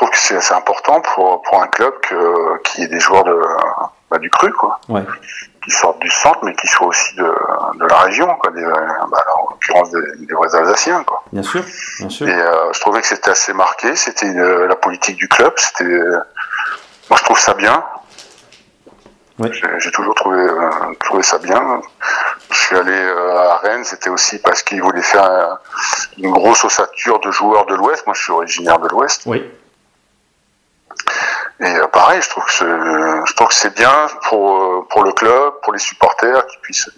Je trouve que c'est assez important pour, pour un club y ait des joueurs de, bah, du cru, quoi. Ouais. Qui sortent du centre, mais qui soient aussi de, de la région, quoi. Des, bah, en l'occurrence des, des vrais Alsaciens, quoi. Bien sûr, bien sûr. Et euh, je trouvais que c'était assez marqué, c'était la politique du club, c'était... Moi, je trouve ça bien. Ouais. J'ai toujours trouvé, euh, trouvé ça bien. Je suis allé euh, à Rennes, c'était aussi parce qu'ils voulaient faire une grosse ossature de joueurs de l'Ouest. Moi, je suis originaire de l'Ouest. Oui, Et euh, pareil, je trouve que c'est, je trouve que c'est bien pour euh, pour le club, pour les supporters, qui puissent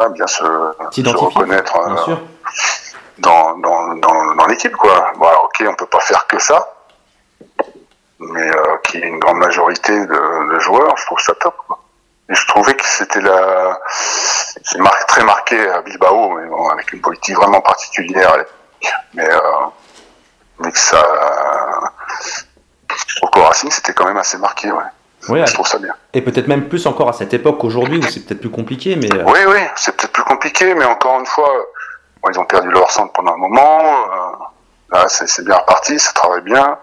euh, bien se, se reconnaître euh, Bien dans dans dans, dans l'équipe quoi. Bon, alors, ok, on peut pas faire que ça, mais euh, qu'il y ait une grande majorité de, de joueurs, je trouve ça top. Quoi. Et je trouvais que c'était la, c'est mar- très marqué à Bilbao, mais bon, avec une politique vraiment particulière. à l'époque. Mais euh, mais que ça, Racing, c'était quand même assez marqué. Ouais. Ouais, Je trouve ça bien. et peut-être même plus encore à cette époque qu'aujourd'hui où c'est peut-être plus compliqué, mais euh, Oui, oui, c'est peut-être plus compliqué, mais encore une fois, bon, ils ont perdu leur centre pendant un moment. euh, là, c'est bien reparti, ça travaille bien.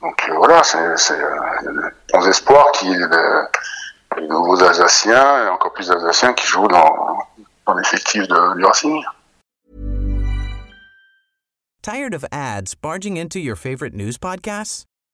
Donc euh, voilà, c'est euh, bons espoirs qu'il y ait de- de nouveaux Alsaciens et encore plus d'Alsaciens qui jouent dans, dans l'effectif de- du Racing. Tired of ads barging into your favorite news podcasts?